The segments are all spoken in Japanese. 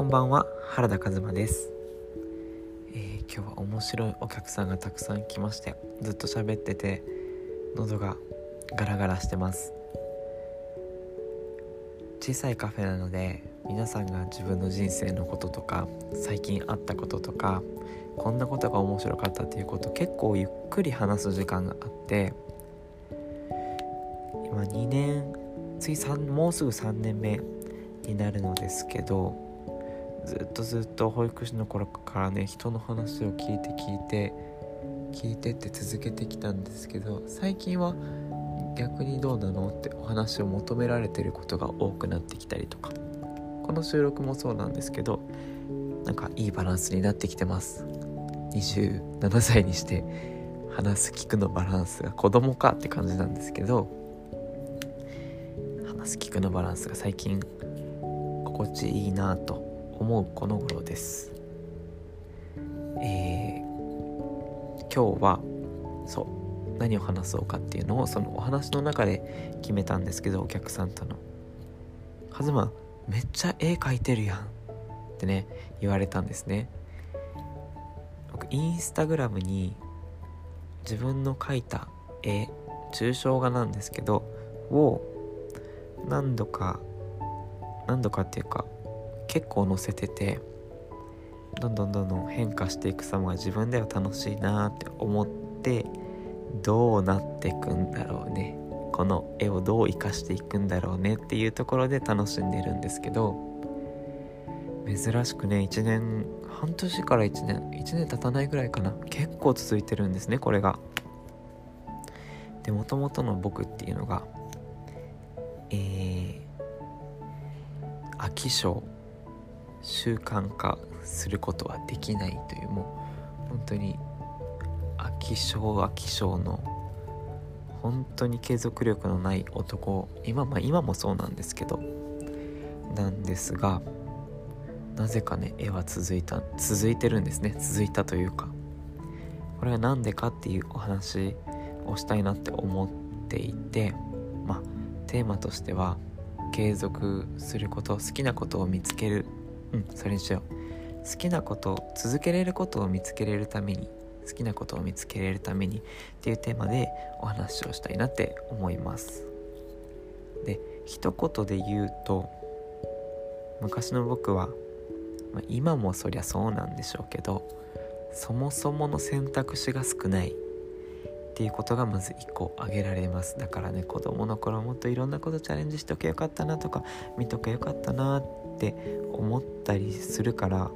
こんばんは原田和馬です、えー、今日は面白いお客さんがたくさん来ましてずっと喋ってて喉がガラガラしてます。小さいカフェなので皆さんが自分の人生のこととか最近あったこととかこんなことが面白かったっていうこと結構ゆっくり話す時間があって今2年次3もうすぐ3年目になるのですけどずっとずっと保育士の頃からね人の話を聞いて聞いて聞いてって続けてきたんですけど最近は逆にどうなのってお話を求められてることが多くなってきたりとかこの収録もそうなんですけどなんかいいバランスになってきてます。27歳にして話す聞くのバランスが子供かって感じなんですけど話す聞くのバランスが最近心地いいなと思うこの頃です。えー、今日はそう何を話そうかっていうのをそのお話の中で決めたんですけどお客さんとの「カズマめっちゃ絵描いてるやん」ってね言われたんですね。僕インスタグラムに自分の描いた絵抽象画なんですけどを何度か何度かっていうか結構載せててどんどんどんどん変化していく様が自分では楽しいなって思ってどうなっていくんだろうね。この絵をどう生かしていくんだろうねっていうところで楽しんでるんですけど珍しくね1年半年から1年1年経たないぐらいかな。結構続いてるんですねこれが。でもともとの僕っていうのがえー、飽き性習慣化することはできないというもう本当に飽き性飽き性の本当に継続力のない男今,、まあ、今もそうなんですけどなんですがなぜかね絵は続いた続いてるんですね。続いたというかこれは何でかっていうお話をしたいなって思っていてまあテーマとしては継続すること好きなことを見つけるうん。それにしよう。好きなこと続けれることを見つけれるために好きなことを見つけれるためにっていうテーマでお話をしたいなって思います。で一言で言うと昔の僕は、まあ、今もそりゃそうなんでしょうけどそもそもの選択肢が少ない。っていうことがまず1個挙げられます。だからね子供の頃もっといろんなことチャレンジしとけよかったなとか見とけよかったなって思ったりするから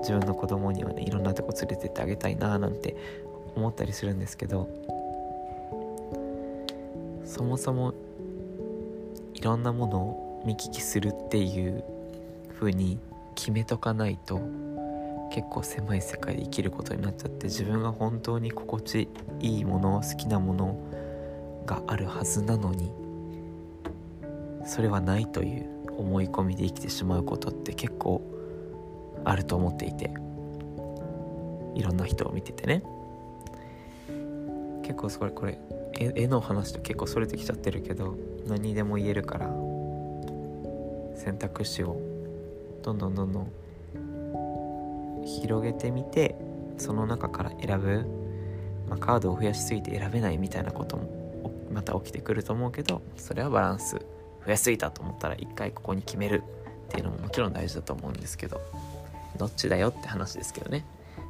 自分の子供にはねいろんなとこ連れてってあげたいななんて思ったりするんですけどそもそもいろんなものを見聞きするっていう風に決めとかないと結構狭い世界で生きることになっちゃって自分が本当に心地いいもの好きなものがあるはずなのにそれはないという思い込みで生きてしまうことって結構あると思っていていろんな人を見ててね。結構それこれ絵の話と結構それてきちゃってるけど何でも言えるから選択肢をどんどんどんどん広げてみてその中から選ぶ、まあ、カードを増やしすぎて選べないみたいなこともまた起きてくると思うけどそれはバランス増やしすぎたと思ったら一回ここに決めるっていうのももちろん大事だと思うんですけどどっちだよって話ですけどね、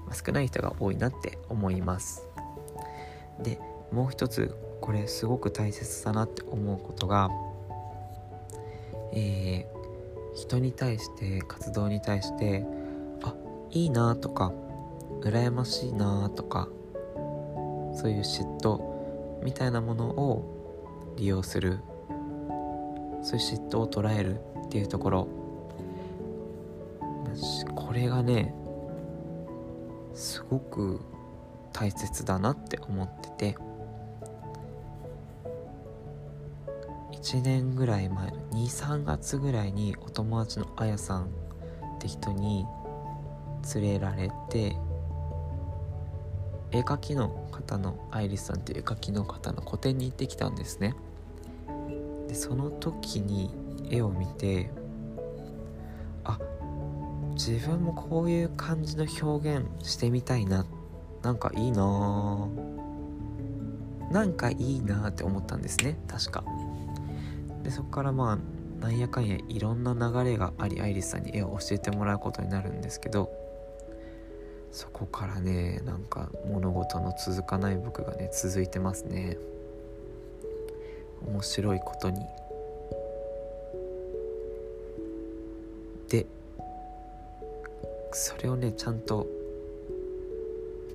まあ、少ない人が多いなって思います。でもう一つこれすごく大切だなって思うことがえー、人に対して活動に対していいなとか羨ましいなとかそういう嫉妬みたいなものを利用するそういう嫉妬を捉えるっていうところ。これがねすごく大切だなって思ってて。1年ぐらい前23月ぐらいにお友達のあやさんって人に連れられて絵描きの方のアイリスさんっていう絵描きの方の個展に行ってきたんですね。でその時に絵を見てあ自分もこういう感じの表現してみたいななんかいいななんかいいなって思ったんですね確か。でそこからまあなんやかんやいろんな流れがありアイリスさんに絵を教えてもらうことになるんですけどそこからねなんか物事の続かない僕がね続いてますね。面白いことに。でそれをねちゃんと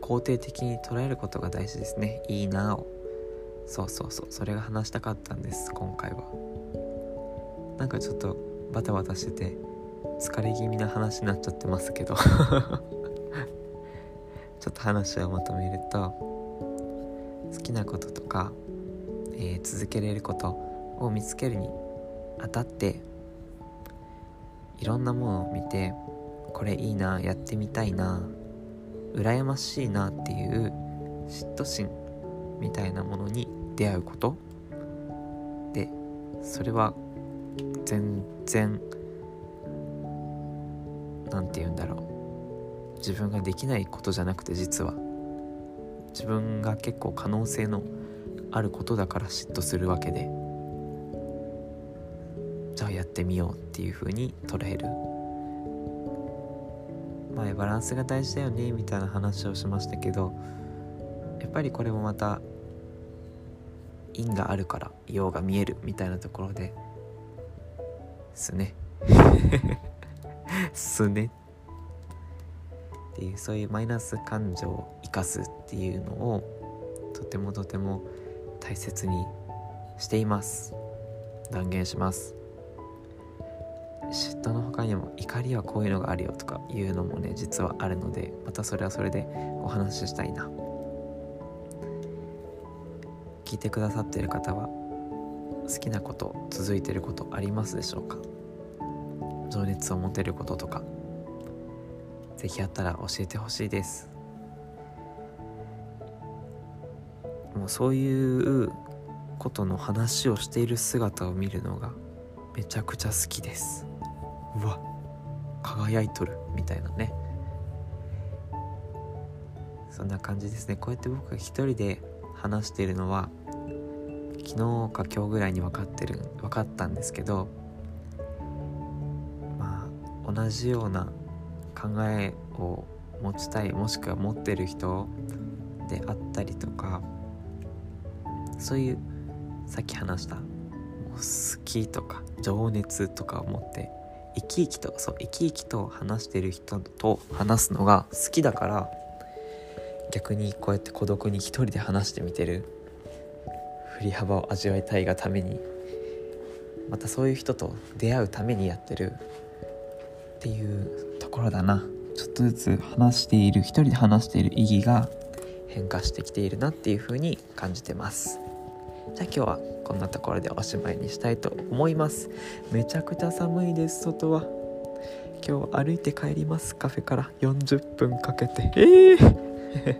肯定的に捉えることが大事ですね。いいなを。そうそうそう。それが話したかったんです今回は。なんかちょっとバタバタしてて疲れ気味な話になっちゃってますけど。ょっと話をまとめると好きなこととか、えー、続けれることを見つけるにあたっていろんなものを見てこれいいなやってみたいな羨ましいなっていう嫉妬心みたいなものに出会うこと。でそれは全然何て言うんだろう。自分ができないことじゃなくて実は。自分が結構可能性のあることだから嫉妬するわけで。じゃあやってみようっていう風に捉える。前バランスが大事だよねみたいな話をしましたけどやっぱりこれもまた因があるから陽が見えるみたいなところですねすね。っていうそういうマイナス感情を生かすっていうのをとてもとても大切にしています。断言します。嫉妬の他にも怒りはこういうのがあるよとかいうのもね実はあるのでまたそれはそれでお話ししたいな。聞いてくださっている方は好きなこと続いてることありますでしょうか？情熱を持てることとか。是非あったら教えてほしいです。もうそういうことの話をしている姿を見るのがめちゃくちゃ好きです。うわ。輝いとるみたいなね。そんな感じですね。こうやって僕が一人で話しているのは昨日か今日ぐらいに分かってる分かったんですけどまあ同じような考えを持ちたいもしくは持ってる人であったりとかそういうさっき話した好きとか情熱とかを持って生き生きとそう生き生きと話してる人と話すのが好きだから逆にこうやって孤独に一人で話してみてる振り幅を味わいたいがためにまたそういう人と出会うためにやってるっていうところだな。ちょっとずつ話している一人で話している意義が変化してきているなっていう風に感じてます。じゃあ今日はこんなところでおしまいにしたいと思います。めちゃくちゃ寒いです外は。今日歩いて帰りますカフェから。40分かけて。えー。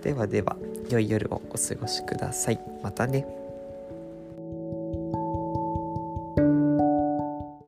ではでは良い夜をお過ごしください。またね。